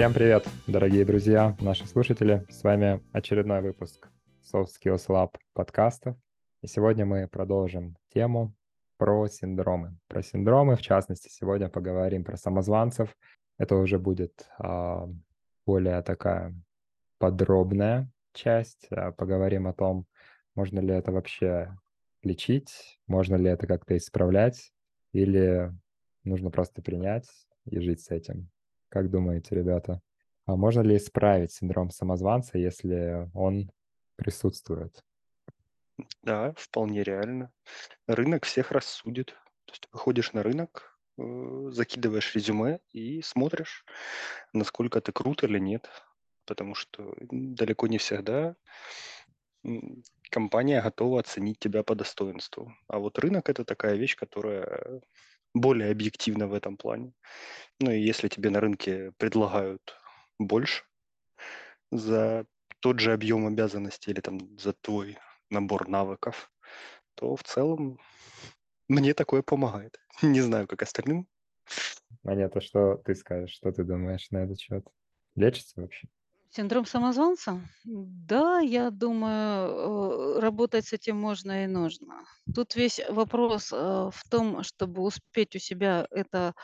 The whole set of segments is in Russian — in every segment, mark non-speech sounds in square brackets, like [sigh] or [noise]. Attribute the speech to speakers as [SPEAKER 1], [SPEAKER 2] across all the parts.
[SPEAKER 1] Всем привет, дорогие друзья, наши слушатели. С вами очередной выпуск Soft Skills Lab подкастов. И сегодня мы продолжим тему про синдромы. Про синдромы, в частности, сегодня поговорим про самозванцев. Это уже будет а, более такая подробная часть. А, поговорим о том, можно ли это вообще лечить, можно ли это как-то исправлять, или нужно просто принять и жить с этим. Как думаете, ребята? А можно ли исправить синдром самозванца, если он присутствует?
[SPEAKER 2] Да, вполне реально. Рынок всех рассудит. То есть ты выходишь на рынок, э, закидываешь резюме и смотришь, насколько ты крут или нет. Потому что далеко не всегда компания готова оценить тебя по достоинству. А вот рынок это такая вещь, которая более объективна в этом плане. Ну и если тебе на рынке предлагают больше за тот же объем обязанностей или там за твой набор навыков, то в целом мне такое помогает. [laughs] Не знаю, как остальным.
[SPEAKER 1] Монета, что ты скажешь, что ты думаешь на этот счет? Лечится вообще?
[SPEAKER 3] Синдром самозванца? Да, я думаю, э, работать с этим можно и нужно. Тут весь вопрос э, в том, чтобы успеть у себя это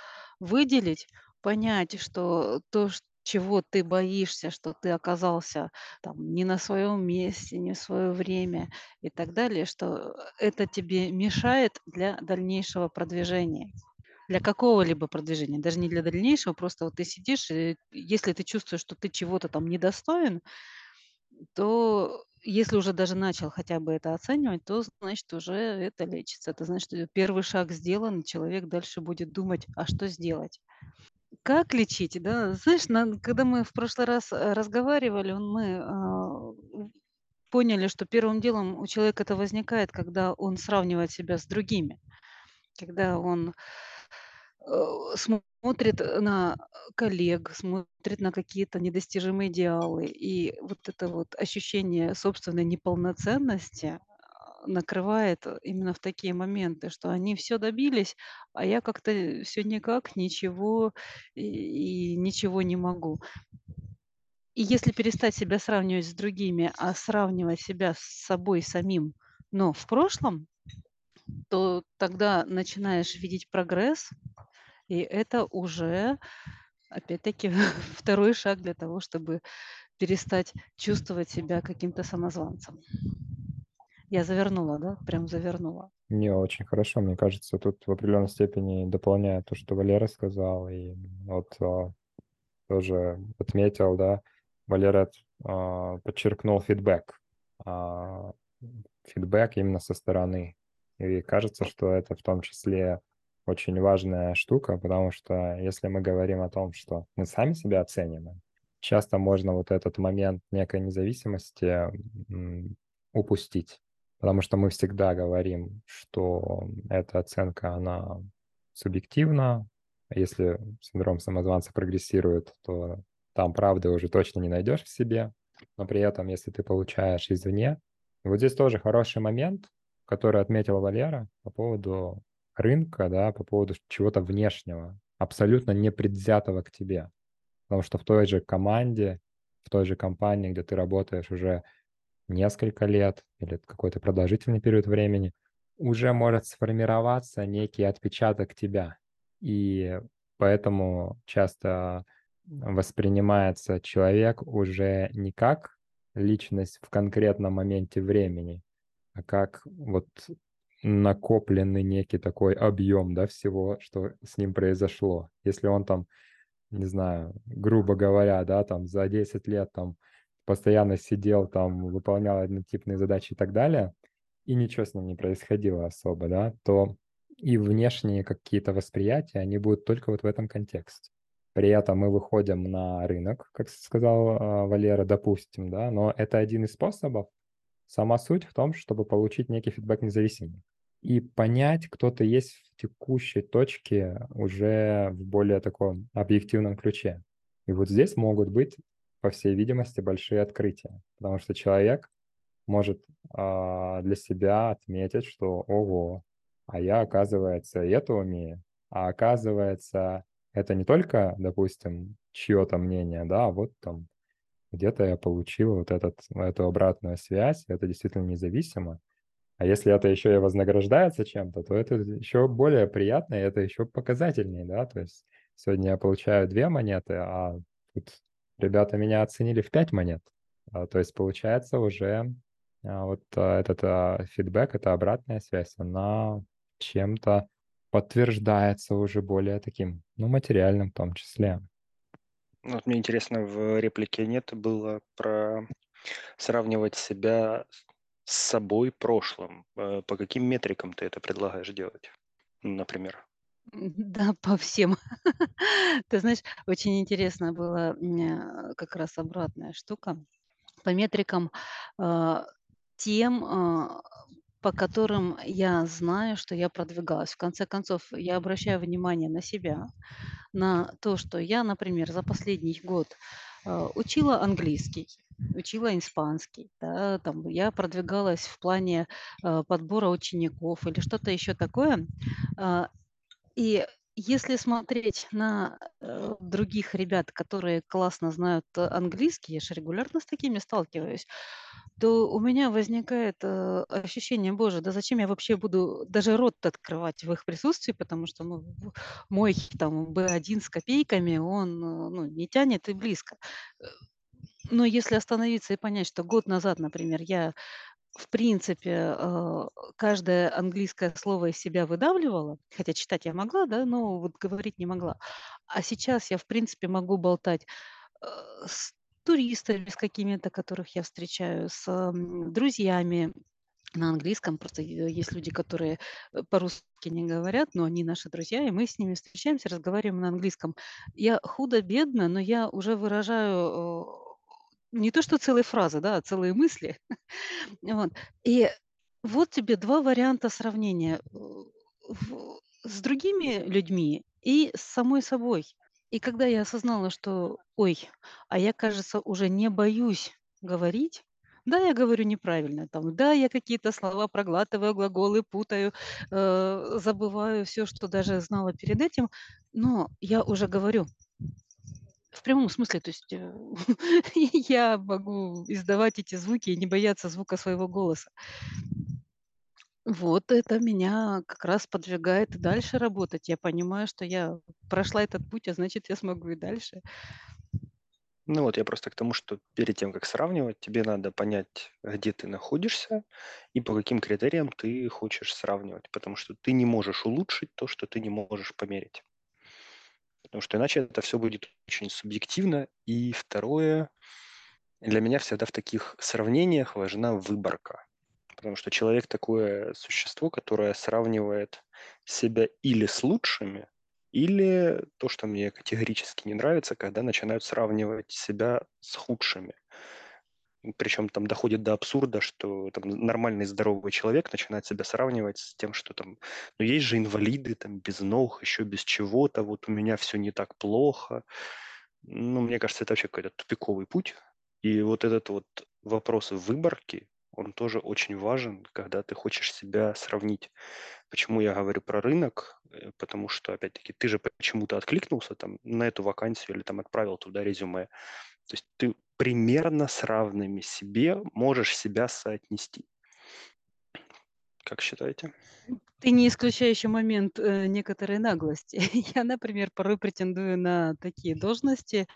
[SPEAKER 3] выделить, понять, что то, чего ты боишься, что ты оказался там не на своем месте, не в свое время и так далее, что это тебе мешает для дальнейшего продвижения для какого-либо продвижения, даже не для дальнейшего, просто вот ты сидишь, и если ты чувствуешь, что ты чего-то там недостоин, то если уже даже начал хотя бы это оценивать, то значит уже это лечится. Это значит, что первый шаг сделан, человек дальше будет думать, а что сделать. Как лечить, да? Знаешь, на, когда мы в прошлый раз э, разговаривали, мы э, поняли, что первым делом у человека это возникает, когда он сравнивает себя с другими, когда он Э, смотрит на коллег, смотрит на какие-то недостижимые идеалы. И вот это вот ощущение собственной неполноценности а, накрывает именно в такие моменты, что они все добились, а я как-то все никак, ничего и, и ничего не могу. И если перестать себя сравнивать с другими, а сравнивать себя с собой самим, но в прошлом, то тогда начинаешь видеть прогресс, и это уже, опять-таки, [laughs] второй шаг для того, чтобы перестать чувствовать себя каким-то самозванцем. Я завернула, да? Прям завернула.
[SPEAKER 1] Не, очень хорошо. Мне кажется, тут в определенной степени дополняет то, что Валера сказал, и вот а, тоже отметил, да, Валера а, подчеркнул фидбэк. А, фидбэк именно со стороны. И кажется, что это в том числе очень важная штука, потому что если мы говорим о том, что мы сами себя оцениваем, часто можно вот этот момент некой независимости упустить, потому что мы всегда говорим, что эта оценка, она субъективна, если синдром самозванца прогрессирует, то там правды уже точно не найдешь в себе, но при этом, если ты получаешь извне, вот здесь тоже хороший момент, который отметил Валера по поводу рынка, да, по поводу чего-то внешнего, абсолютно непредвзятого к тебе. Потому что в той же команде, в той же компании, где ты работаешь уже несколько лет или какой-то продолжительный период времени, уже может сформироваться некий отпечаток тебя. И поэтому часто воспринимается человек уже не как личность в конкретном моменте времени, а как вот накопленный некий такой объем, да, всего, что с ним произошло. Если он там, не знаю, грубо говоря, да, там за 10 лет там постоянно сидел, там выполнял однотипные задачи и так далее, и ничего с ним не происходило особо, да, то и внешние какие-то восприятия, они будут только вот в этом контексте. При этом мы выходим на рынок, как сказал э, Валера, допустим, да, но это один из способов, Сама суть в том, чтобы получить некий фидбэк независимый и понять, кто ты есть в текущей точке уже в более таком объективном ключе. И вот здесь могут быть, по всей видимости, большие открытия, потому что человек может э, для себя отметить, что ого, а я, оказывается, это умею, а оказывается, это не только, допустим, чье-то мнение, да, а вот там где-то я получил вот этот, эту обратную связь, это действительно независимо. А если это еще и вознаграждается чем-то, то это еще более приятно, и это еще показательнее, да, то есть сегодня я получаю две монеты, а тут ребята меня оценили в пять монет. А, то есть получается уже а, вот а, этот фидбэк, эта обратная связь, она чем-то подтверждается уже более таким, ну, материальным в том числе.
[SPEAKER 2] Ну, вот мне интересно, в реплике нет было про сравнивать себя с собой прошлым. Э, по каким метрикам ты это предлагаешь делать, например?
[SPEAKER 3] Да, по всем. [laughs] Ты знаешь, очень интересно было как раз обратная штука. По метрикам а, тем, а, по которым я знаю, что я продвигалась. В конце концов, я обращаю внимание на себя, на то, что я, например, за последний год а, учила английский, учила испанский, да, там я продвигалась в плане подбора учеников или что-то еще такое. И если смотреть на э, других ребят, которые классно знают э, английский, я же регулярно с такими сталкиваюсь, то у меня возникает э, ощущение, боже, да зачем я вообще буду даже рот открывать в их присутствии, потому что ну, мой там B1 с копейками, он э, ну, не тянет и близко. Э, но если остановиться и понять, что год назад, например, я в принципе, э, каждое английское слово из себя выдавливала, хотя читать я могла, да, но вот говорить не могла. А сейчас я, в принципе, могу болтать с туристами, с какими-то, которых я встречаю, с друзьями на английском. Просто есть люди, которые э, по-русски не говорят, но они наши друзья, и мы с ними встречаемся, разговариваем на английском. Я худо-бедно, но я уже выражаю не то что целые фразы, да, а целые мысли. [laughs] Вот. И вот тебе два варианта сравнения с другими людьми и с самой собой. И когда я осознала, что, ой, а я, кажется, уже не боюсь говорить, да, я говорю неправильно, там, да, я какие-то слова проглатываю, глаголы путаю, э, забываю все, что даже знала перед этим, но я уже говорю. В прямом смысле, то есть э, [laughs] я могу издавать эти звуки и не бояться звука своего голоса. Вот это меня как раз подвигает дальше работать. Я понимаю, что я прошла этот путь, а значит, я смогу и дальше.
[SPEAKER 2] Ну вот я просто к тому, что перед тем, как сравнивать, тебе надо понять, где ты находишься и по каким критериям ты хочешь сравнивать, потому что ты не можешь улучшить то, что ты не можешь померить потому что иначе это все будет очень субъективно. И второе, для меня всегда в таких сравнениях важна выборка, потому что человек такое существо, которое сравнивает себя или с лучшими, или то, что мне категорически не нравится, когда начинают сравнивать себя с худшими причем там доходит до абсурда, что там нормальный здоровый человек начинает себя сравнивать с тем, что там, ну есть же инвалиды там без ног, еще без чего-то, вот у меня все не так плохо. Ну, мне кажется, это вообще какой-то тупиковый путь. И вот этот вот вопрос выборки, он тоже очень важен, когда ты хочешь себя сравнить. Почему я говорю про рынок? Э, потому что, опять-таки, ты же почему-то откликнулся там на эту вакансию или там отправил туда резюме. То есть ты примерно с равными себе можешь себя соотнести. Как считаете?
[SPEAKER 3] Ты не исключающий момент э, некоторой наглости. [laughs] Я, например, порой претендую на такие должности,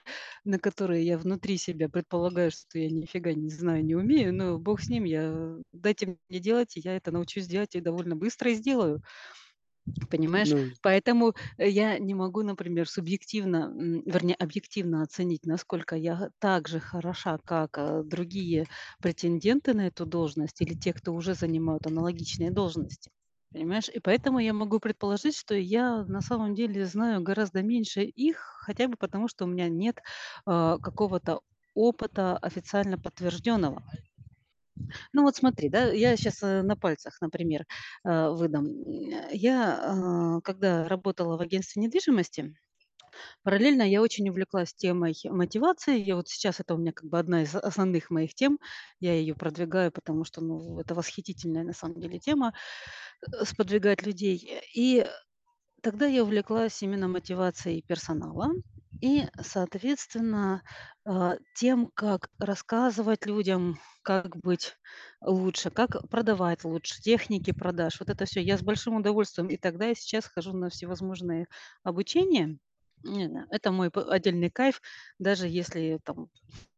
[SPEAKER 3] на которые я внутри себя предполагаю, что я нифига не знаю, не умею, но бог с ним, я дайте мне делать, и я это научусь делать и довольно быстро и сделаю. Понимаешь?
[SPEAKER 2] Ну,
[SPEAKER 3] Поэтому э, я не могу, например, субъективно, вернее, объективно оценить, насколько я так же хороша, как э, другие претенденты на эту должность или те, кто уже занимают аналогичные должности. Понимаешь? И поэтому я могу предположить, что я на самом деле знаю гораздо меньше их, хотя бы потому, что у меня нет э, какого-то опыта официально подтвержденного. Ну вот смотри, да, я сейчас э, на пальцах, например, э, выдам. Я, э, когда работала в агентстве недвижимости, параллельно я очень увлеклась темой мотивации. И вот сейчас это у меня как бы одна из основных моих тем. Я ее продвигаю, потому что, ну, это восхитительная на самом деле тема, сподвигать людей. И тогда я увлеклась именно мотивацией персонала и, соответственно, а, тем, как рассказывать людям, как быть лучше, как продавать лучше, техники продаж. Вот это все. Я с большим удовольствием и тогда, и сейчас хожу на всевозможные обучения. Это мой отдельный кайф, даже если там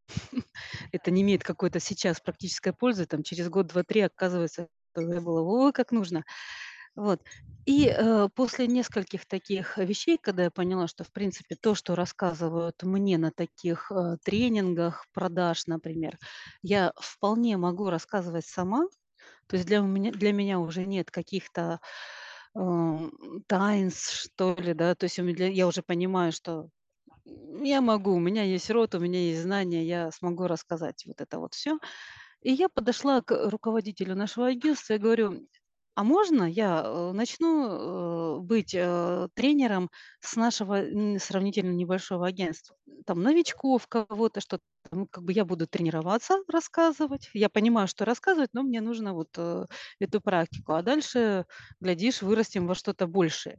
[SPEAKER 3] [laughs] это не имеет какой-то сейчас практической пользы, там через год, 2, 3 оказывается, это было ой как нужно. Вот. И, э, после нескольких таких вещей, когда я поняла, что, в принципе, то, что рассказывают мне на таких, э, тренингах продаж, например, я вполне могу рассказывать сама. То есть для меня для меня уже нет каких-то, ам, таинств, что ли, да. То есть у меня я уже понимаю, что, я могу, у меня есть рот, у меня есть знания, я смогу рассказать вот это вот все. И я подошла к руководителю нашего агентства и говорю: "А можно я, э, начну, э, быть, э, тренером с нашего, сравнительно небольшого агентства? Там новичков, кого-то, что-то. Ну, как бы я буду тренироваться, рассказывать. Я понимаю, что рассказывать, но мне нужно вот, эту практику. А дальше, глядишь, вырастем во что-то большее".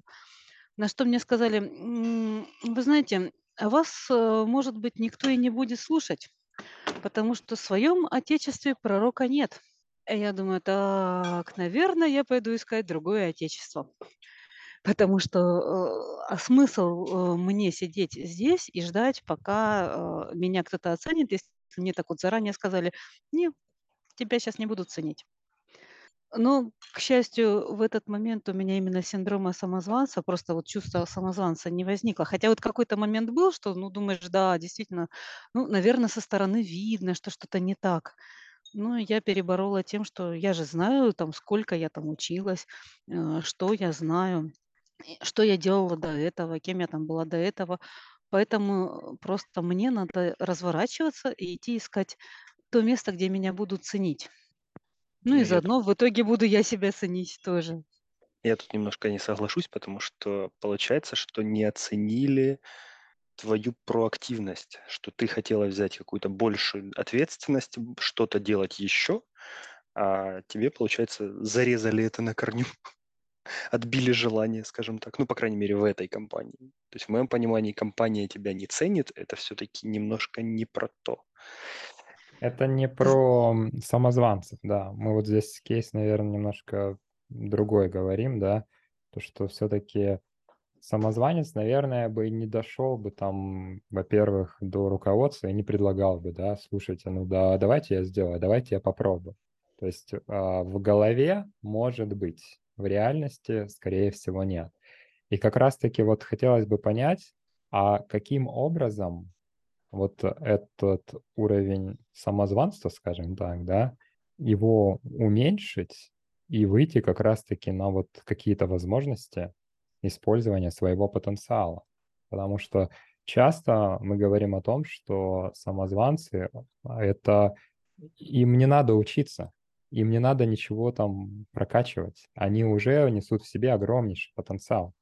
[SPEAKER 3] На что мне сказали: "М, вы знаете, а вас, может быть, никто и не будет слушать, потому что в своем отечестве пророка нет". И я думаю: "Так, наверно, я пойду искать другое отечество". Потому что, э, а смысл, э, мне сидеть здесь и ждать, пока, э, меня кто-то оценит, если мне так вот заранее сказали: "Не, тебя щас не будут ценить". Но, к счастью, в этот момент у меня именно синдрома самозванца, просто вот чувство самозванца не возникло. Хотя вот какой-то момент был, что, ну, думаешь, да, действительно, ну, наверно, со стороны видно, что что-то не так. Но я переборола тем, что я же знаю, там, сколько я там училась, э, что я знаю, и что я делала до этого, кем я там была до этого. Поэтому просто мне надо разворачиваться и идти искать то место, где меня будут ценить. Ну и
[SPEAKER 2] Я
[SPEAKER 3] заодно в итоге буду я себя ценить тоже.
[SPEAKER 2] я тут немножко не соглашусь, потому что получается, что не оценили твою проактивность, что ты хотела взять какую-то большую ответственность, что-то делать еще, а тебе, получается, зарезали это на корню, [laughs] отбили желание, скажем так. Ну, по крайней мере, в этой компании. То есть в моем понимании компания тебя не ценит, это все-таки немножко не про то.
[SPEAKER 1] Это не про, самозванцев, да. Мы вот здесь кейс, наверно, немножко другой говорим, да. То, что все-таки самозванец, наверное, бы не дошел бы там, во-первых, до руководства и не предлагал бы, да: "Слушайте, ну да, давайте я сделаю, давайте я попробую". То есть, а, в голове может быть, в реальности, скорее всего, нет. И как раз таки вот хотелось бы понять, а каким образом вот этот уровень самозванства, скажем так, да, его уменьшить и выйти как раз таки на вот какие-то возможности использования своего потенциала. Потому что часто мы говорим о том, что самозванцы- это им не надо учиться, им не надо ничего там прокачивать, они уже несут в себе огромнейший потенциал.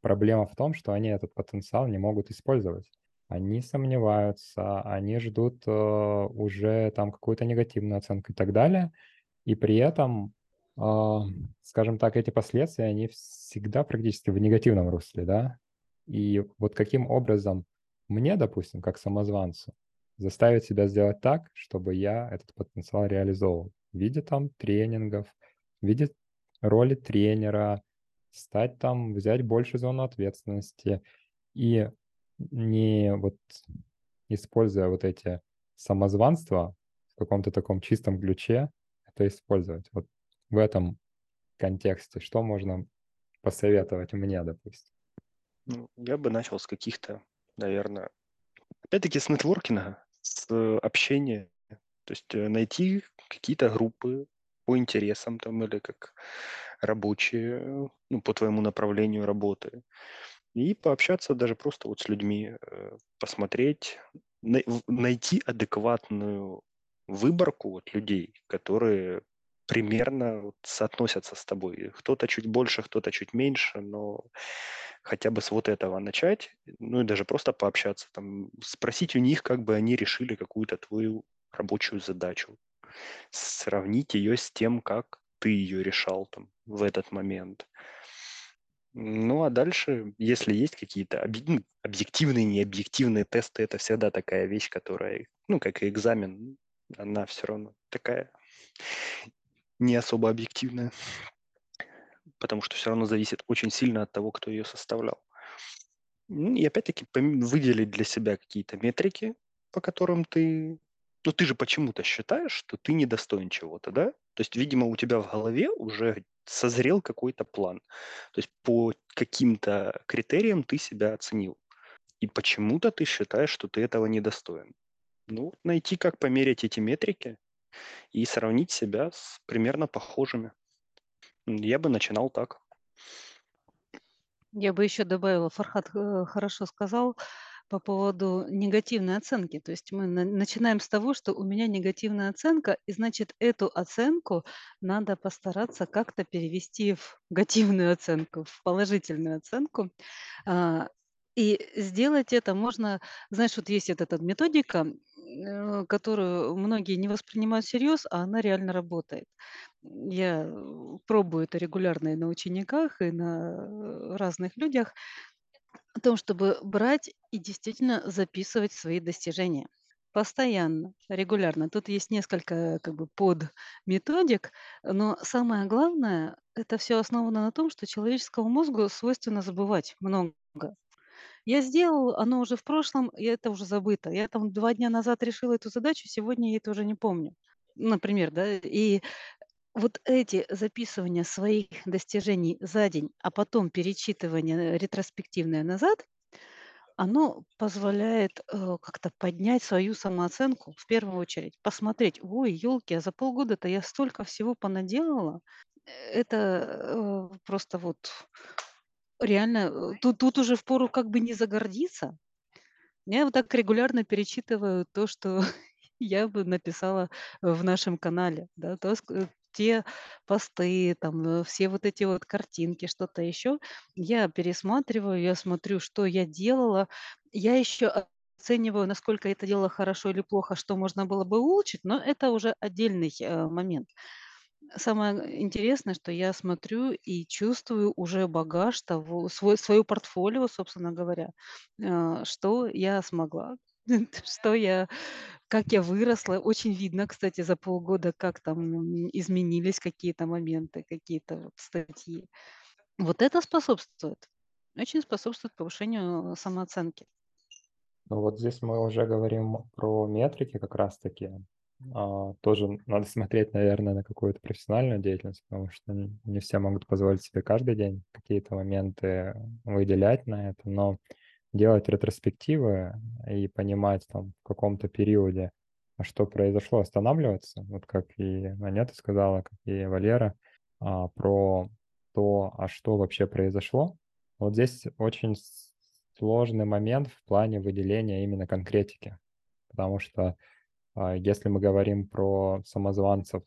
[SPEAKER 1] Проблема в том, что они этот потенциал не могут использовать. Они сомневаются, они ждут, э, уже там какую-то негативную оценку и так далее. И при этом, а, скажем так, эти последствия, они всегда практически в негативном русле, да. И вот каким образом мне, допустим, как самозванцу, заставить себя сделать так, чтобы я этот потенциал реализовывал в виде там тренингов, в виде роли тренера, стать там, взять больше зону ответственности и не вот используя вот эти самозванства в каком-то таком чистом ключе, это использовать. Вот в этом контексте что можно посоветовать мне, допустим?
[SPEAKER 2] Ну, я бы начал с каких-то, наверно, опять-таки с нетворкинга, с общения. То есть, э, найти какие-то группы по интересам там или как рабочие, ну, по твоему направлению работы. И пообщаться даже просто вот с людьми, э, посмотреть, найти адекватную выборку вот людей, которые примерно вот соотносятся с тобой. Кто-то чуть больше, кто-то чуть меньше, но хотя бы с вот этого начать. Ну и даже просто пообщаться там, спросить у них, как бы они решили какую-то твою рабочую задачу. Сравнить ее с тем, как ты ее решал там в этот момент. Ну, а дальше, если есть какие-то ну, объективные, необъективные тесты, это всегда такая вещь, которая, ну, как и экзамен, она все равно такая не особо объективная, потому что все равно зависит очень сильно от того, кто ее составлял. И опять-таки выделить для себя какие-то метрики, по которым ты... Ну, ты же почему-то считаешь, что ты недостоин чего-то, да? То есть, видимо, у тебя в голове уже созрел какой-то план. То есть по каким-то критериям ты себя оценил. И почему-то ты считаешь, что ты этого недостоин. Ну, найти, как померить эти метрики и сравнить себя с примерно похожими. Я бы начинал так.
[SPEAKER 3] Я бы еще добавила, Фархат э, хорошо сказал по поводу негативной оценки. То есть мы на- начинаем с того, что у меня негативная оценка, и значит эту оценку надо постараться как-то перевести в негативную оценку, в положительную оценку. А, И сделать это можно, знаешь, вот есть эта методика, э, которую многие не воспринимают всерьез, а она реально работает. Я э, пробую это регулярно и на учениках, и на разных людях о том, чтобы брать и действительно записывать свои достижения. Постоянно, регулярно. Тут есть несколько как бы подметодик, но самое главное, это все основано на том, что человеческому мозгу свойственно забывать много. Я сделал, оно уже в прошлом, и это уже забыто. Я там два дня назад решила эту задачу, сегодня я это уже не помню. Например, да, и вот эти записывания своих достижений за день, а потом перечитывание ретроспективное назад, оно позволяет э, как-то поднять свою самооценку в первую очередь, посмотреть, ой, елки, а за полгода-то я столько всего понаделала. Это э, просто вот реально, э, тут, тут уже впору как бы не загордиться. Я вот так регулярно перечитываю то, что [laughs] я бы написала в нашем канале, да, то, ск- те посты, там, э, все вот эти вот картинки, что-то еще, я пересматриваю, я смотрю, что я делала, я еще оцениваю, насколько это делала хорошо или плохо, что можно было бы улучшить, но это уже отдельный э, момент. Самое интересное, что я смотрю и чувствую уже багаж того, свой, свое портфолио, собственно говоря, э, что я смогла, [laughs] что я как я выросла. Очень видно, кстати, за полгода, как там изменились какие-то моменты, какие-то вот статьи. Вот это способствует, очень способствует повышению самооценки.
[SPEAKER 1] Ну вот здесь мы уже говорим про метрики как раз-таки. А, тоже надо смотреть, наверное, на какую-то профессиональную деятельность, потому что не все могут позволить себе каждый день какие-то моменты выделять на это, но делать ретроспективы и понимать там в каком-то периоде, что произошло, останавливаться, вот как и Анета сказала, как и Валера, а, про то, а что вообще произошло. Вот здесь очень сложный момент в плане выделения именно конкретики, потому что если мы говорим про самозванцев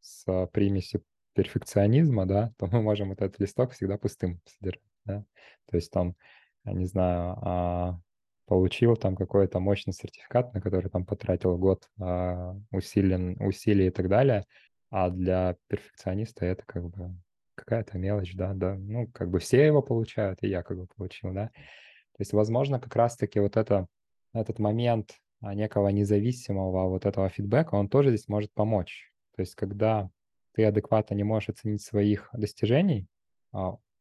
[SPEAKER 1] с примесью перфекционизма, да, то мы можем вот этот листок всегда пустым содержать, да? То есть там не знаю, а, получил там какой-то мощный сертификат, на который там потратил год а, усилен, усилий и так далее, а для перфекциониста это как бы какая-то мелочь, да, да, ну, как бы все его получают, и я как бы получил, да. То есть, возможно, как раз-таки вот это, этот момент а, некого независимого вот этого фидбэка, он тоже здесь может помочь. То есть, когда ты адекватно не можешь оценить своих достижений,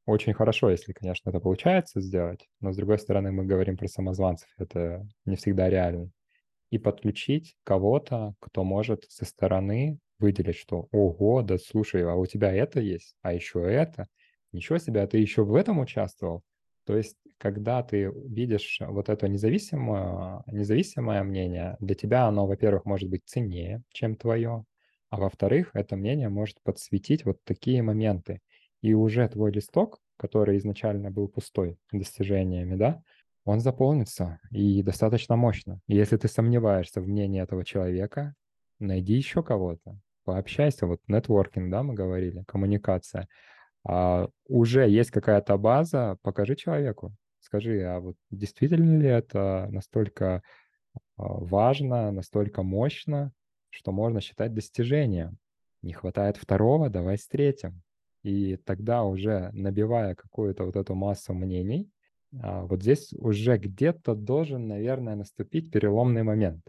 [SPEAKER 1] очень хорошо, если, конечно, это получается сделать, но, с другой стороны, мы говорим про самозванцев, это не всегда реально. И подключить кого-то, кто может со стороны выделить, что «Ого, да слушай, а у тебя это есть, а еще это, ничего себе, а ты еще в этом участвовал». То есть, когда ты видишь вот это независимое, независимое мнение, для тебя оно, во-первых, может быть ценнее, чем твое, а во-вторых, это мнение может подсветить вот такие моменты и уже твой листок, который изначально был пустой достижениями, да, он заполнится и достаточно мощно. И если ты сомневаешься в мнении этого человека, найди еще кого-то, пообщайся. Вот нетворкинг, да, мы говорили, коммуникация. А, уже есть какая-то база, покажи человеку. Скажи, а вот действительно ли это настолько а, важно, настолько мощно, что можно считать достижением? Не хватает второго, давай с третьим. И тогда уже набивая какую-то вот эту массу мнений, а, вот здесь уже где-то должен, наверное, наступить переломный момент.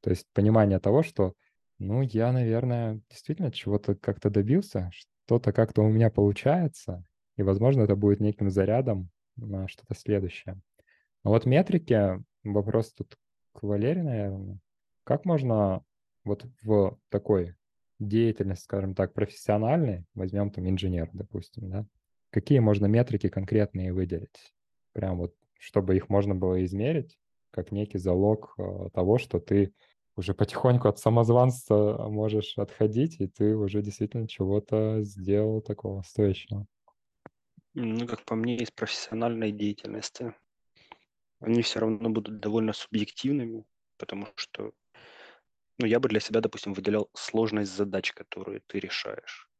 [SPEAKER 1] То есть понимание того, что, ну, я, наверное, действительно чего-то как-то добился, что-то как-то у меня получается, и, возможно, это будет неким зарядом на что-то следующее. Но вот метрики, вопрос тут к Валерии, наверное. Как можно вот в такой деятельности, скажем так, профессиональной, возьмем там инженер, допустим, да, какие можно метрики конкретные выделить? Прям вот, чтобы их можно было измерить, как некий залог э, того, что ты уже потихоньку от самозванства можешь отходить, и ты уже действительно чего-то сделал такого стоящего.
[SPEAKER 2] Ну, как по мне, из профессиональной деятельности они все равно будут довольно субъективными, потому что ну, я бы для себя, допустим, выделял сложность задач, которые ты решаешь.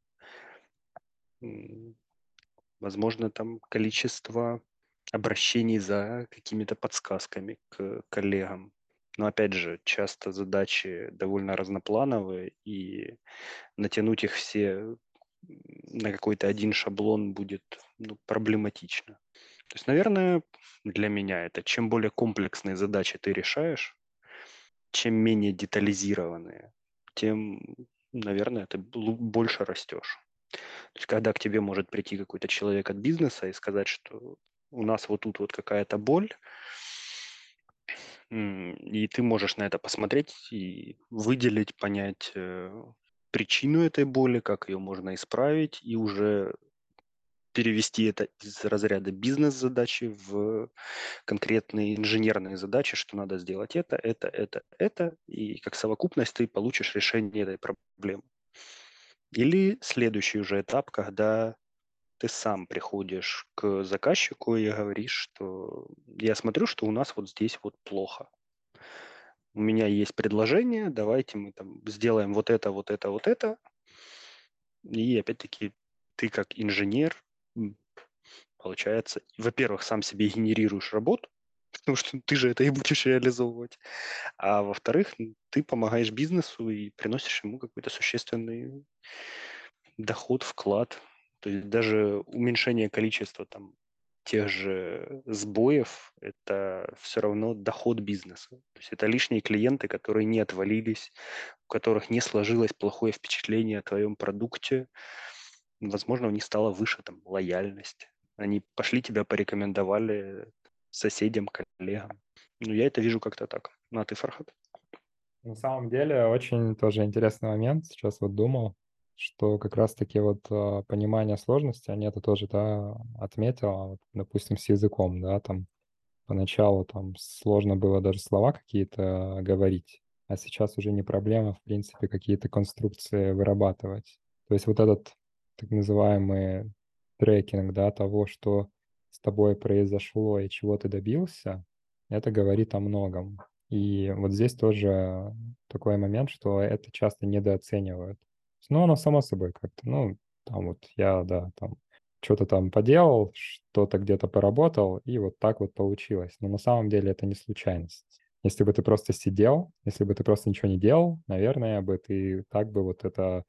[SPEAKER 2] Возможно, там количество обращений за какими-то подсказками к коллегам. Но опять же, часто задачи довольно разноплановые, и натянуть их все на какой-то один шаблон будет ну, проблематично. То есть, наверное, для меня это чем более комплексные задачи ты решаешь, чем менее детализированные, тем, наверное, ты больше растешь. То есть, когда к тебе может прийти какой-то человек от бизнеса и сказать, что у нас вот тут вот какая-то боль, и ты можешь на это посмотреть и выделить, понять э, причину этой боли, как ее можно исправить, и уже перевести это из разряда бизнес-задачи в конкретные инженерные задачи, что надо сделать это, это, это, это, и как совокупность ты получишь решение этой проблемы. Или следующий уже этап, когда ты сам приходишь к заказчику и говоришь, что я смотрю, что у нас вот здесь вот плохо. У меня есть предложение, давайте мы там сделаем вот это, вот это, вот это. И опять-таки ты как инженер получается, во-первых, сам себе генерируешь работу, [laughs] потому что ты же это и будешь реализовывать. А во-вторых, ты помогаешь бизнесу и приносишь ему какой-то существенный доход, вклад. То есть даже уменьшение количества там тех же сбоев – это все равно доход бизнеса. То есть это лишние клиенты, которые не отвалились, у которых не сложилось плохое впечатление о твоем продукте, возможно, у них стала выше там лояльность. Они пошли тебя порекомендовали соседям, коллегам. Ну, я это вижу как-то так. Ну, а ты, Фархат?
[SPEAKER 1] На самом деле, очень тоже интересный момент. Сейчас вот думал, что как раз-таки вот э, понимание сложности, это тоже, да, отметил, а вот, допустим, с языком, да, там поначалу там сложно было даже слова какие-то говорить, а сейчас уже не проблема, в принципе, какие-то конструкции вырабатывать. То есть вот этот так называемый трекинг, да, того, что с тобой произошло и чего ты добился, это говорит о многом. И вот здесь тоже такой момент, что это часто недооценивают. Ну, оно само собой как-то, ну, там вот я, да, там что-то там поделал, что-то где-то поработал, и вот так вот получилось. Но на самом деле это не случайность. Если бы ты просто сидел, если бы ты просто ничего не делал, наверное, бы ты так бы вот это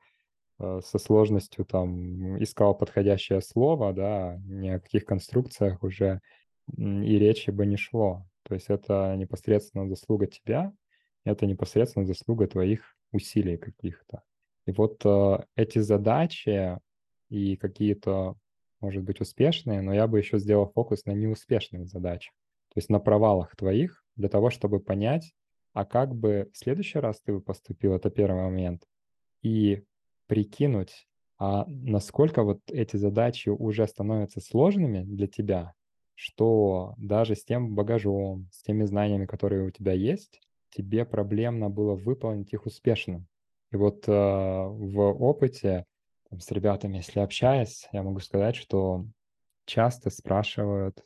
[SPEAKER 1] Э, со сложностью там искал подходящее слово, да, ни о каких конструкциях уже и речи бы не шло. То есть это непосредственно заслуга тебя, это непосредственно заслуга твоих усилий каких-то. И вот э, эти задачи и какие-то, может быть, успешные, но я бы еще сделал фокус на неуспешных задачах, то есть на провалах твоих, для того, чтобы понять, а как бы в следующий раз ты бы поступил, это первый момент, и прикинуть, а насколько вот эти задачи уже становятся сложными для тебя, что даже с тем багажом, с теми знаниями, которые у тебя есть, тебе проблемно было выполнить их успешно. И вот э, в опыте там, с ребятами, если общаясь, я могу сказать, что часто спрашивают,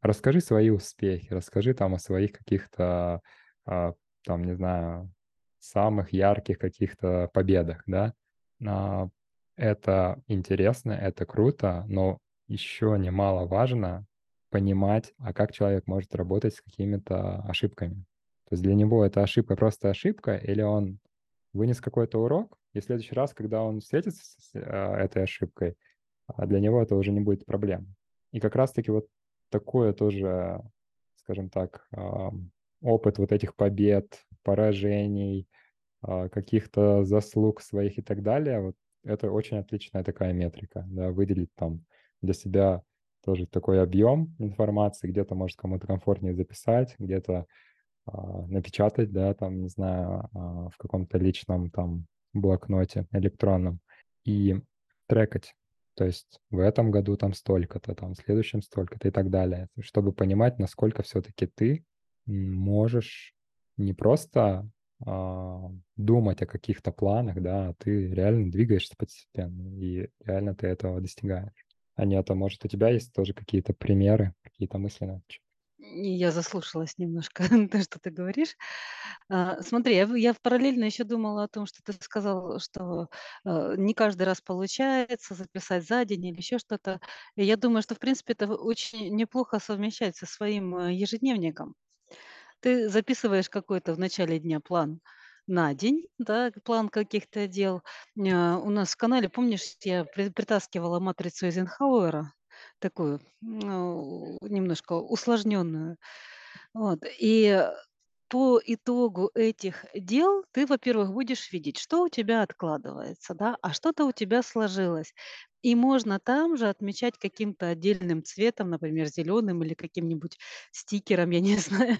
[SPEAKER 1] расскажи свои успехи, расскажи там о своих каких-то, э, там, не знаю, самых ярких каких-то победах, да, а, это интересно, это круто, но еще немаловажно понимать, а как человек может работать с какими-то ошибками. То есть для него эта ошибка просто ошибка, или он вынес какой-то урок, и в следующий раз, когда он встретится с а, этой ошибкой, а для него это уже не будет проблем. И как раз-таки вот такое тоже, скажем так, опыт вот этих побед, поражений, а, каких-то заслуг своих и так далее, вот это очень отличная такая метрика, да, выделить там для себя тоже такой объем информации, где-то, может, кому-то комфортнее записать, где-то а, напечатать, да, там, не знаю, а, в каком-то личном там блокноте электронном и трекать. То есть в этом году там столько-то, там в следующем столько-то и так далее, чтобы понимать, насколько все-таки ты можешь не просто а, думать о каких-то планах, да, а ты реально двигаешься постепенно, и реально ты этого достигаешь. А нет, а может, у тебя есть тоже какие-то примеры, какие-то мысли на?
[SPEAKER 3] Я заслушалась немножко [laughs] то, что ты говоришь. А, смотри, я, я параллельно еще думала о том, что ты сказал, что э, не каждый раз получается записать за день или еще что-то. Я думаю, что, в принципе, это очень неплохо совмещать со своим э, ежедневником. Ты записываешь какой-то в начале дня план на день, да, план каких-то дел. А, у нас в канале, помнишь, я при- притаскивала матрицу Эйзенхауэра, такую ну, немножко усложненную. Вот. И по итогу этих дел ты, во-первых, будешь видеть, что у тебя откладывается, да, а что-то у тебя сложилось. И можно там же отмечать каким-то отдельным цветом, например, зеленым или каким-нибудь стикером, я не [laughs] знаю,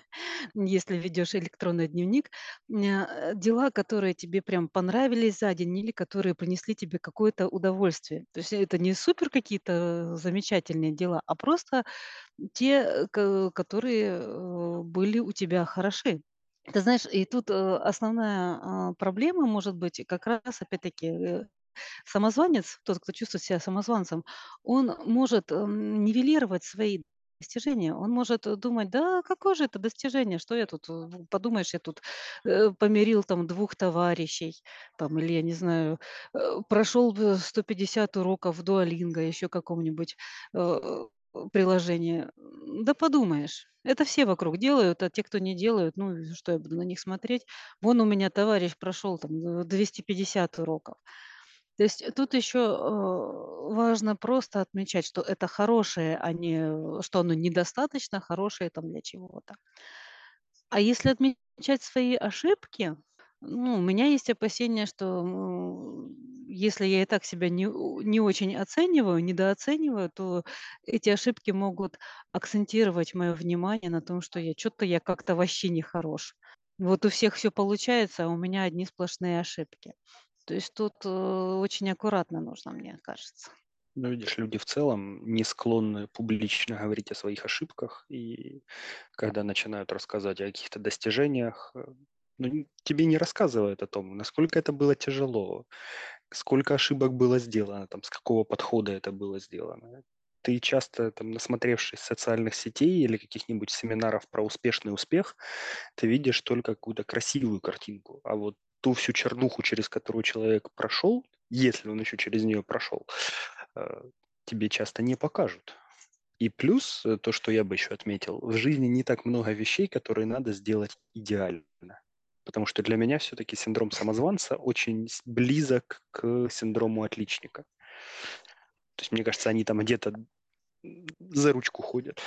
[SPEAKER 3] если ведешь электронный дневник, э, дела, которые тебе прям понравились за день или которые принесли тебе какое-то удовольствие. То есть это не супер какие-то замечательные дела, а просто те, ко- которые э, были у тебя хороши. Ты знаешь, и тут э, основная а, проблема может быть как раз, опять-таки, э, самозванец, тот, кто чувствует себя самозванцем, он может эм, нивелировать свои достижения. Он может э, думать, да, какое же это достижение, что я тут, э, подумаешь, я тут э, помирил там двух товарищей, там, или, я не знаю, э, прошел бы 150 уроков в дуалинго, еще каком-нибудь э, приложении. М, Да подумаешь, это все вокруг делают, а те, кто не делают, ну, что я буду на них смотреть? Вон у меня товарищ прошел там э, 250 уроков. То есть тут еще, э, важно просто отмечать, что это хорошее, а не, что оно недостаточно хорошее там для чего-то. А если отмечать свои ошибки, ну, у меня есть опасение, что, если я и так себя не не очень оцениваю, недооцениваю, то эти ошибки могут акцентировать мое внимание на том, что я чё то я как-то вообще не хорош. Вот у всех все получается, а у меня одни сплошные ошибки. То есть тут, э, очень аккуратно нужно, мне кажется.
[SPEAKER 2] Ну, видишь, люди в целом не склонны публично говорить о своих ошибках, и когда начинают рассказывать о каких-то достижениях, э, ну, тебе не рассказывают о том, насколько это было тяжело, сколько ошибок было сделано, там, с какого подхода это было сделано. Ты часто, там, насмотревшись социальных сетей или каких-нибудь семинаров про успешный успех, ты видишь только какую-то красивую картинку, а вот ту всю чернуху, через которую человек прошел, если он еще через нее прошел, э, тебе часто не покажут. И плюс, э, то, что я бы еще отметил, в жизни не так много вещей, которые надо сделать идеально. Потому что для меня все-таки синдром самозванца очень близок к синдрому отличника. То есть, мне кажется, они там где-то за ручку ходят.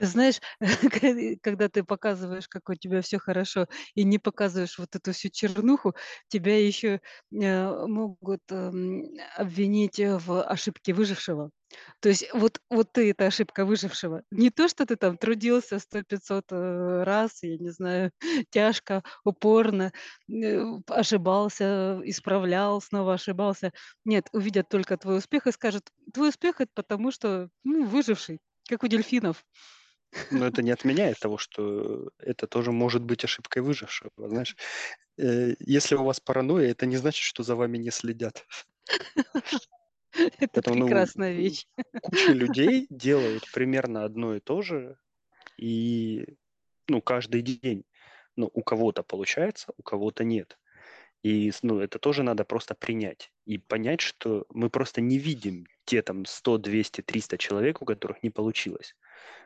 [SPEAKER 3] Знаешь, [laughs] когда ты показываешь, как у тебя все хорошо, и не показываешь вот эту всю чернуху, тебя еще, э, могут, эм, обвинить, в ошибке выжившего. То есть вот вот ты- это ошибка выжившего. Не то, что ты там трудился 100-500, э, раз, я не знаю, [laughs] тяжко, упорно, э, ошибался, исправлял, снова ошибался. Нет, увидят только твой успех и скажут: "Твой успех- это потому, что, ну, выживший", как у дельфинов.
[SPEAKER 2] Но это не [laughs] отменяет того, что это тоже может быть ошибкой выжившего. Знаешь, э, если у вас паранойя, это не значит, что за вами не следят. [laughs] [laughs]
[SPEAKER 3] Это
[SPEAKER 2] Поэтому, ну,
[SPEAKER 3] прекрасная вещь.
[SPEAKER 2] куча [laughs] людей делают примерно одно и то же, и ну, каждый день. Ну, у кого-то получается, у кого-то нет. И ну, это тоже надо просто принять и понять, что мы просто не видим те там 100, 200, 300 человек, у которых не получилось.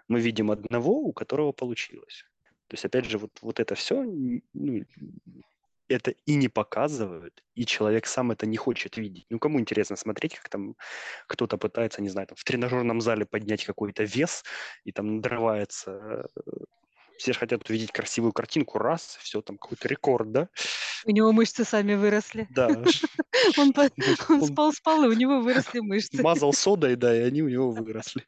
[SPEAKER 2] Мы видим одного, у которого получилось. То есть, опять же, вот, вот это все, ну, это и не показывают, и человек сам это не хочет видеть. Ну, кому интересно смотреть, как там кто-то пытается, не знаю, там, в тренажерном зале поднять какой-то вес, и там надрывается э, все же хотят увидеть красивую картинку, раз, все, там какой-то рекорд, да?
[SPEAKER 3] У него мышцы сами выросли.
[SPEAKER 2] Да. [laughs] [laughs]
[SPEAKER 3] Он, он спал, спал, и у него выросли мышцы.
[SPEAKER 2] Мазал содой, да, и они у него [laughs] выросли.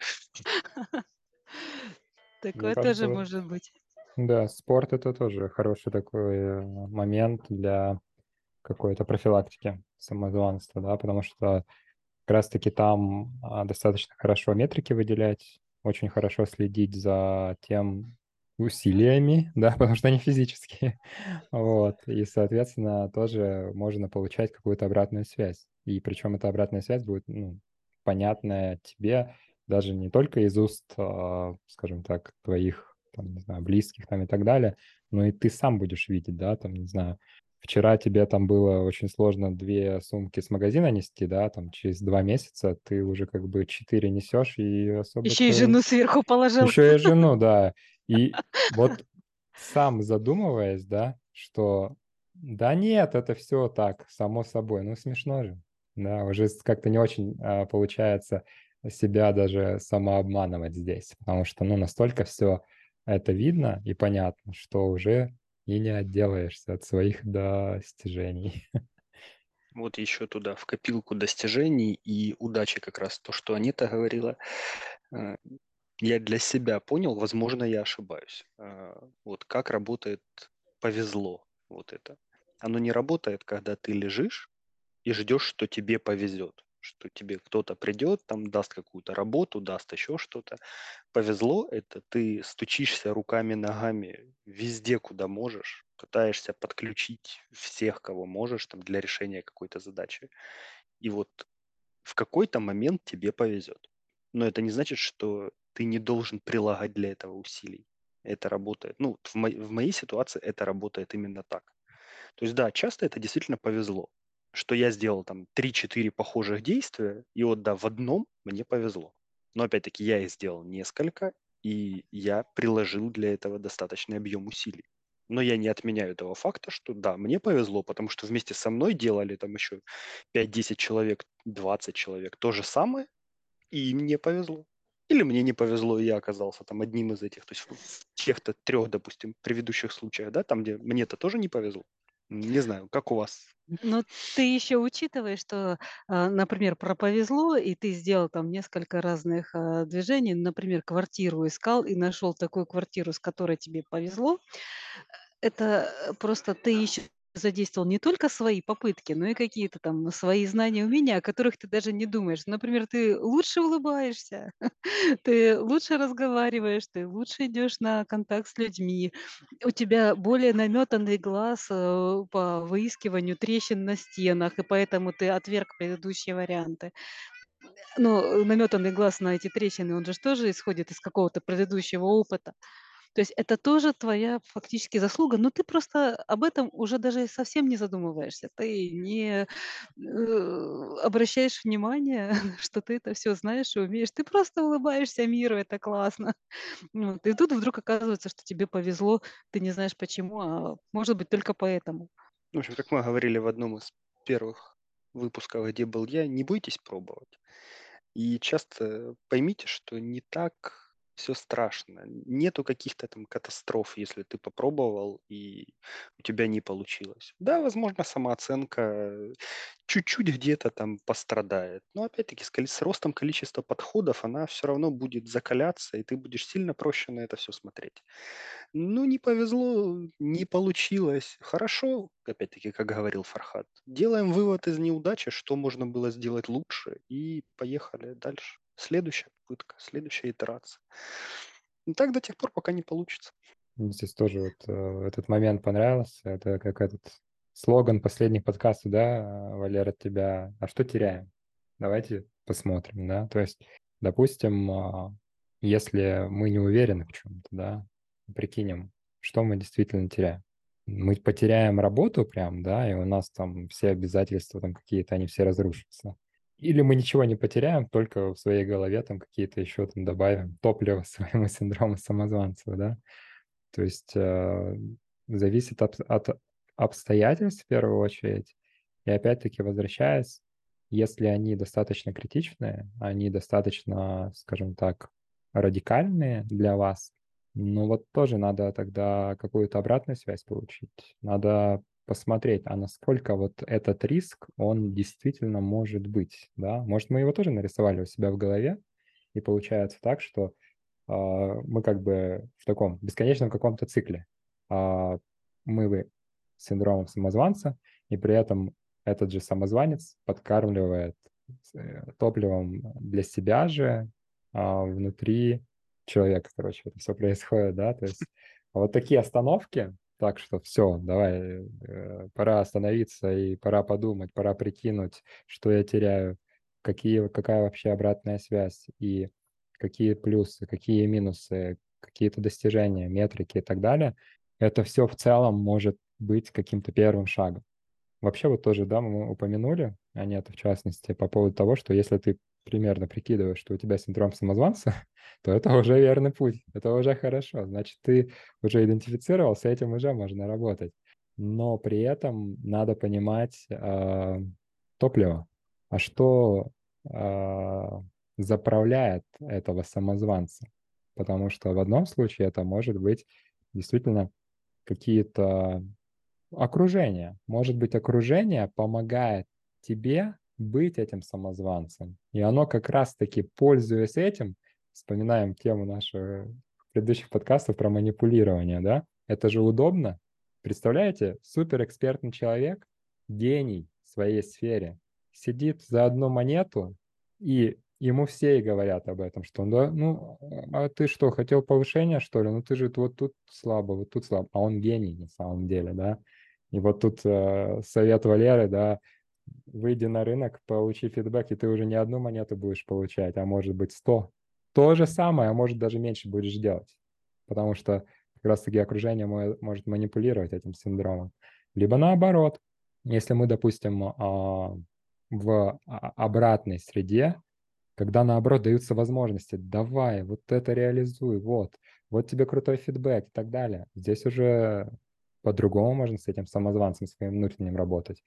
[SPEAKER 3] Такое тоже может быть.
[SPEAKER 1] Да, спорт это тоже хороший такой э, момент для какой-то профилактики самозванства, да, потому что как раз-таки там а, достаточно хорошо метрики выделять, очень хорошо следить за тем, усилиями, [laughs] да, потому что они физические. [laughs] Вот. И, соответственно, тоже можно получать какую-то обратную связь. И причем эта обратная связь будет ну, понятная тебе даже не только из уст, а, скажем так, твоих там, не знаю, близких там и так далее, но и ты сам будешь видеть, да, там, не знаю, вчера тебе там было очень сложно две сумки с магазина нести, да, там через два месяца ты уже как бы четыре несешь и особо...
[SPEAKER 3] Еще и жену сверху положил.
[SPEAKER 1] Еще и жену, да. [laughs] И вот сам задумываясь, да, что да нет, это все так, само собой. Ну, смешно же. Да, уже как-то не очень а, получается себя даже самообманывать здесь, потому что, ну, настолько все это видно и понятно, что уже и не отделаешься от своих [laughs] достижений.
[SPEAKER 2] Вот еще туда, в копилку достижений и удачи как раз, то, что Анита говорила. Э, я для себя понял, возможно, я ошибаюсь. А, вот как работает повезло вот это. Оно не работает, когда ты лежишь и ждешь, что тебе повезет, что тебе кто-то придет, там даст какую-то работу, даст еще что-то. Повезло это ты стучишься руками, ногами везде, куда можешь, пытаешься подключить всех, кого можешь там для решения какой-то задачи. И вот в какой-то момент тебе повезет. Но это не значит, что ты не должен прилагать для этого усилий. Это работает. Ну, в, мо- в моей ситуации это работает именно так. То есть, да, часто это действительно повезло, что я сделал там 3-4 похожих действия, и вот, да, в одном мне повезло. Но, опять-таки, я их сделал несколько, и я приложил для этого достаточный объем усилий. Но я не отменяю этого факта, что да, мне повезло, потому что вместе со мной делали там еще 5-10 человек, 20 человек то же самое, и мне повезло. Или мне не повезло, и я оказался там одним из этих. То есть в тех-то трех, допустим, предыдущих случаях, да, там, где мне-то тоже не повезло. Не знаю, как у вас?
[SPEAKER 3] Но ты еще учитываешь, что, а, например, про повезло, и ты сделал там несколько разных а, движений, например, квартиру искал и нашел такую квартиру, с которой тебе повезло. Это э, просто ты еще задействовал не только свои попытки, но и какие-то там свои знания, умения, о которых ты даже не думаешь. Например, ты лучше улыбаешься, [laughs] ты лучше разговариваешь, ты лучше идешь на контакт с людьми, у тебя более наметанный глаз э, по выискиванию трещин на стенах, и поэтому ты отверг предыдущие варианты. Ну, наметанный глаз на эти трещины, он же тоже исходит из какого-то предыдущего опыта. То есть это тоже твоя фактически заслуга, но ты просто об этом уже даже совсем не задумываешься. Ты не э, обращаешь внимание, [laughs] что ты это все знаешь и умеешь. Ты просто улыбаешься миру, это классно. Вот. И тут вдруг оказывается, что тебе повезло, ты не знаешь почему, а может быть только поэтому.
[SPEAKER 2] В общем, как мы говорили в одном из первых выпусков, где был я, не бойтесь пробовать. И часто поймите, что не так все страшно. Нету каких-то там катастроф, если ты попробовал и у тебя не получилось. Да, возможно, самооценка чуть-чуть где-то там пострадает. Но опять-таки с, с ростом количества подходов она все равно будет закаляться, и ты будешь сильно проще на это все смотреть. Ну, не повезло, не получилось. Хорошо, опять-таки, как говорил Фархат. Делаем вывод из неудачи, что можно было сделать лучше, и поехали дальше. Следующая попытка, следующая итерация. И так до тех пор, пока не получится.
[SPEAKER 1] Здесь тоже вот э, этот момент понравился. Это как этот слоган последних подкастов, да, Валер, от тебя. А что теряем? Давайте посмотрим, да. То есть, допустим, э, если мы не уверены в чем-то, да, прикинем, что мы действительно теряем. Мы потеряем работу прям, да, и у нас там все обязательства там какие-то, они все разрушатся. Или мы ничего не потеряем, только в своей голове там какие-то еще там добавим топливо [laughs] своему синдрому самозванца, да. То есть э, зависит от, от обстоятельств в первую очередь. И опять-таки возвращаясь, если они достаточно критичные, они достаточно, скажем так, радикальные для вас, ну вот тоже надо тогда какую-то обратную связь получить. Надо посмотреть, а насколько вот этот риск, он действительно может быть, да? Может, мы его тоже нарисовали у себя в голове, и получается так, что э, мы как бы в таком бесконечном каком-то цикле. Э, мы вы синдромом самозванца, и при этом этот же самозванец подкармливает э, топливом для себя же а, внутри человека, короче, это все происходит, да, то есть вот такие остановки, так что все, давай, э, пора остановиться и пора подумать, пора прикинуть, что я теряю, какие, какая вообще обратная связь и какие плюсы, какие минусы, какие-то достижения, метрики и так далее. Это все в целом может быть каким-то первым шагом. Вообще вот тоже, да, мы упомянули, а нет, в частности, по поводу того, что если ты примерно прикидываешь, что у тебя синдром самозванца, [laughs] то это уже верный путь, это уже хорошо. Значит, ты уже идентифицировал, с этим уже можно работать. Но при этом надо понимать э, топливо. А что э, заправляет этого самозванца? Потому что в одном случае это может быть действительно какие-то окружение. Может быть, окружение помогает тебе быть этим самозванцем. И оно как раз-таки, пользуясь этим, вспоминаем тему нашего предыдущих подкастов про манипулирование, да? Это же удобно. Представляете, суперэкспертный человек, гений в своей сфере, сидит за одну монету, и ему все и говорят об этом, что он, да, ну, а ты что, хотел повышения, что ли? Ну, ты же вот тут слабо, вот тут слабо. А он гений на самом деле, да? И вот тут э, совет Валеры, да, выйди на рынок, получи фидбэк, и ты уже не одну монету будешь получать, а может быть сто. То же самое, а может даже меньше будешь делать. Потому что как раз-таки окружение может манипулировать этим синдромом. Либо наоборот, если мы, допустим, а, в обратной среде, когда наоборот даются возможности, давай, вот это реализуй, вот, вот тебе крутой фидбэк и так далее. Здесь уже по-другому можно с этим самозванцем своим внутренним работать.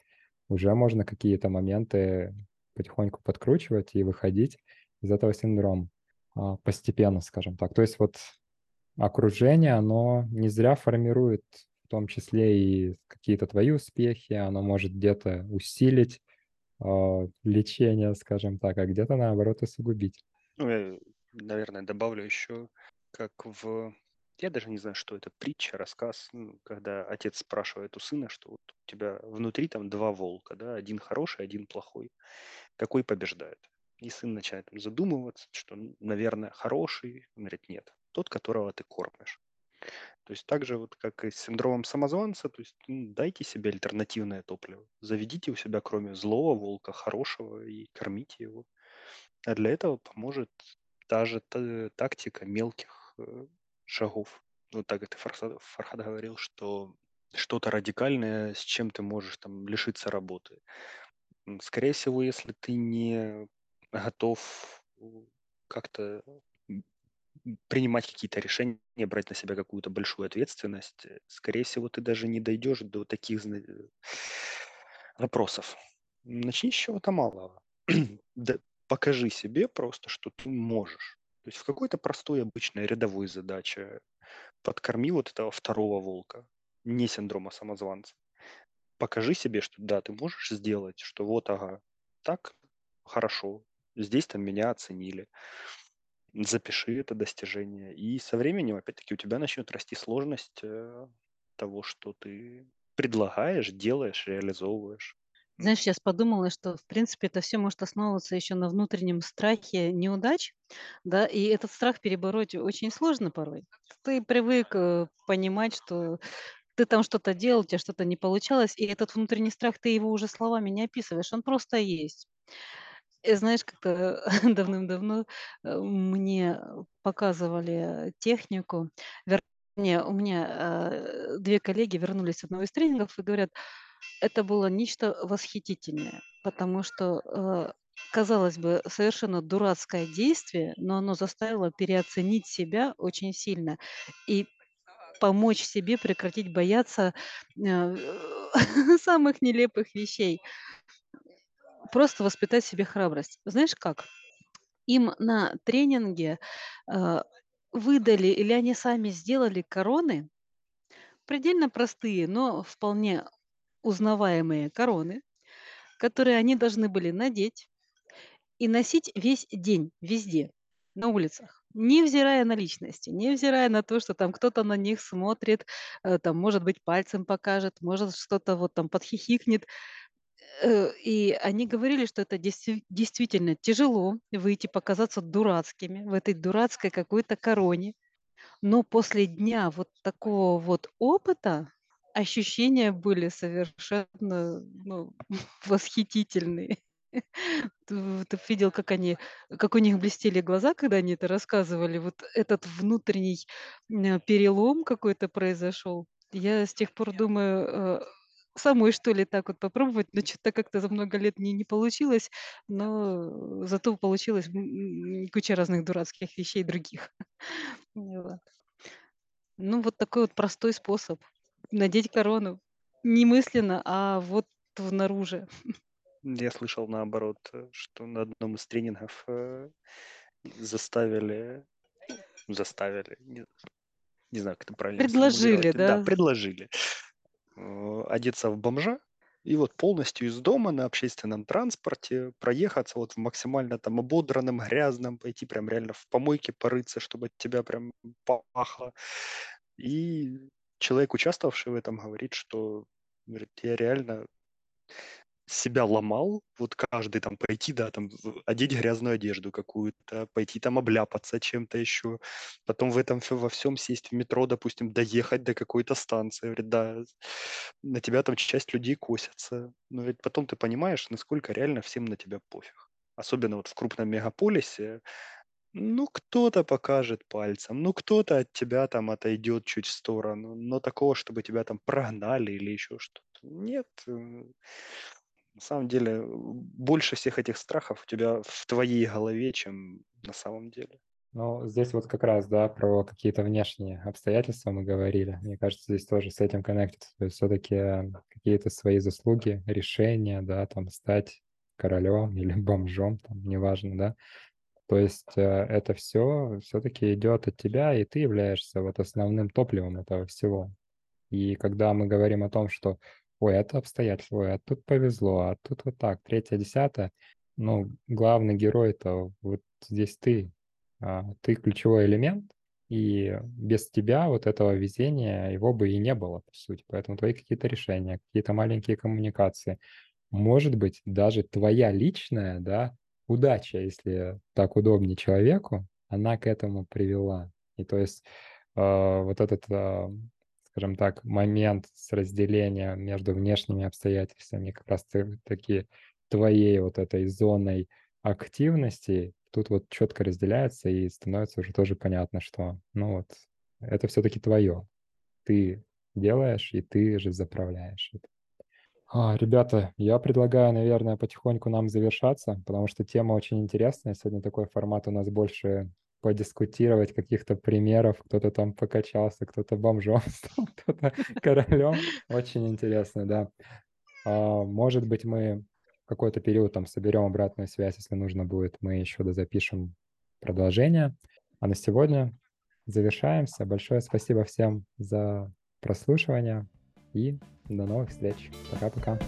[SPEAKER 1] Уже можно какие-то моменты потихоньку подкручивать и выходить из этого синдрома а, постепенно, скажем так. То есть вот окружение, оно не зря формирует в том числе и какие-то твои успехи, оно может где-то усилить э, лечение, скажем так, а где-то наоборот усугубить.
[SPEAKER 2] Ну, наверное, добавлю еще, как в я даже не знаю, что это, притча, рассказ, ну, когда отец спрашивает у сына, что вот у тебя внутри там два волка, да, один хороший, один плохой. Какой побеждает? И сын начинает там задумываться, что, наверное, хороший. Он говорит, нет, тот, которого ты кормишь. То есть так же, вот как и с синдромом самозванца, то есть ну, дайте себе альтернативное топливо. Заведите у себя, кроме злого волка, хорошего и кормите его. А для этого поможет та тактика мелких э, шагов. Вот так это Фархад говорил, что что-то радикальное, с чем ты можешь там лишиться работы. Скорее всего, если ты не готов как-то принимать какие-то решения, брать на себя какую-то большую ответственность, э, скорее всего, ты даже не дойдешь до таких вопросов. Начни с чего-то малого. [clears throat] да, покажи себе просто, что ты можешь. То есть в какой-то простой, обычной, рядовой задаче подкорми вот этого второго волка, не синдрома самозванца. Покажи себе, что да, ты можешь сделать, что вот, ага, так, хорошо, здесь там меня оценили. Запиши это достижение. И со временем, опять-таки, у тебя начнет расти сложность э, того, что ты предлагаешь, делаешь, реализовываешь.
[SPEAKER 3] Знаешь, сейчас подумала, что, в принципе, это все может основываться еще на внутреннем страхе неудач, да, и этот страх перебороть очень сложно порой. Ты привык э, понимать, что ты там что-то делал, у тебя что-то не получалось, и этот внутренний страх, ты его уже словами не описываешь, он просто есть. И знаешь, как-то [laughs] давным-давно э, мне показывали технику, вернее, у меня э, две коллеги вернулись с одного из тренингов и говорят, это было нечто восхитительное, потому что, э, казалось бы, совершенно дурацкое действие, но оно заставило переоценить себя очень сильно. И помочь себе прекратить бояться э, [laughs] самых нелепых вещей. Просто воспитать в себе храбрость. Знаешь как? Им на тренинге э, выдали или они сами сделали короны, предельно простые, но вполне узнаваемые короны, которые они должны были надеть и носить весь день, везде, на улицах, невзирая на личности, невзирая на то, что там кто-то на них смотрит, э, там, может быть, пальцем покажет, может, что-то вот там подхихикнет. Э, И они говорили, что это действи- действительно тяжело выйти, показаться дурацкими в этой дурацкой какой-то короне. Но после дня вот такого вот опыта ощущения были совершенно ну, [laughs] восхитительные. [laughs] Ты видел, как они как у них блестели глаза, когда они это рассказывали? Вот этот внутренний, м, перелом какой-то произошел. Я с тех пор думаю, э, самой, что ли, так вот попробовать, но чё то как-то за много лет не не получилось, но зато получилось, м, м, куча разных дурацких вещей других. [laughs] Вот. Ну, вот такой вот простой способ надеть корону. Не мысленно, а вот внаружи.
[SPEAKER 2] Я слышал наоборот, э, что на одном из тренингов э, заставили, заставили, не, не знаю, как это правильно
[SPEAKER 3] Предложили.
[SPEAKER 2] Да,
[SPEAKER 3] да?
[SPEAKER 2] предложили э, одеться в бомжа и вот полностью из дома на общественном транспорте проехаться вот в максимально там ободранном, грязном, пойти прям реально в помойке порыться, чтобы от тебя прям пахло. И человек, участвовавший в этом, говорит, что говорит, я реально себя ломал, вот каждый там пойти, да, там одеть грязную одежду какую-то, пойти там обляпаться чем-то еще, потом в этом во всем сесть в метро, допустим, доехать до какой-то станции, говорит, да, на тебя там часть людей косятся, но ведь потом ты понимаешь, насколько реально всем на тебя пофиг. Особенно вот в крупном мегаполисе, ну, кто-то покажет пальцем, ну, кто-то от тебя там отойдет чуть в сторону, но такого, чтобы тебя там прогнали или еще что-то, нет. э, на самом деле, э, больше всех этих страхов у тебя в твоей голове, чем на самом деле.
[SPEAKER 1] Ну, здесь вот как раз, да, про какие-то внешние обстоятельства мы говорили. Мне кажется, здесь тоже с этим коннектится. То есть все-таки какие-то свои заслуги, решения, да, там стать королем или бомжом, там, неважно, да. То есть э, это все все-таки идет от тебя, и ты являешься вот основным топливом этого всего. И когда мы говорим о том, что ой, это обстоятельство, ой, а тут повезло, а тут вот так, третье, десятое, ну, главный герой-то вот здесь ты, а, ты ключевой элемент, и без тебя вот этого везения его бы и не было, по сути. Поэтому твои какие-то решения, какие-то маленькие коммуникации, может быть, даже твоя личная, да, удача, если так удобнее человеку, она к этому привела. И то есть э, вот этот а, скажем так, момент с разделением между внешними обстоятельствами, как раз таки твоей вот этой зоной активности, тут вот четко разделяется и становится уже тоже понятно, что, ну вот, это все-таки твое. Ты делаешь, и ты же заправляешь это. А, ребята, я предлагаю, наверное, потихоньку нам завершаться, потому что тема очень интересная. Сегодня такой формат у нас больше подискутировать каких-то примеров. Кто-то там покачался, кто-то бомжом [laughs] стал, кто-то королем. Очень интересно, да. А, может быть, мы какой-то период там соберем обратную связь, если нужно будет, мы еще дозапишем продолжение. А на сегодня завершаемся. Большое спасибо всем за прослушивание и до новых встреч. Пока-пока.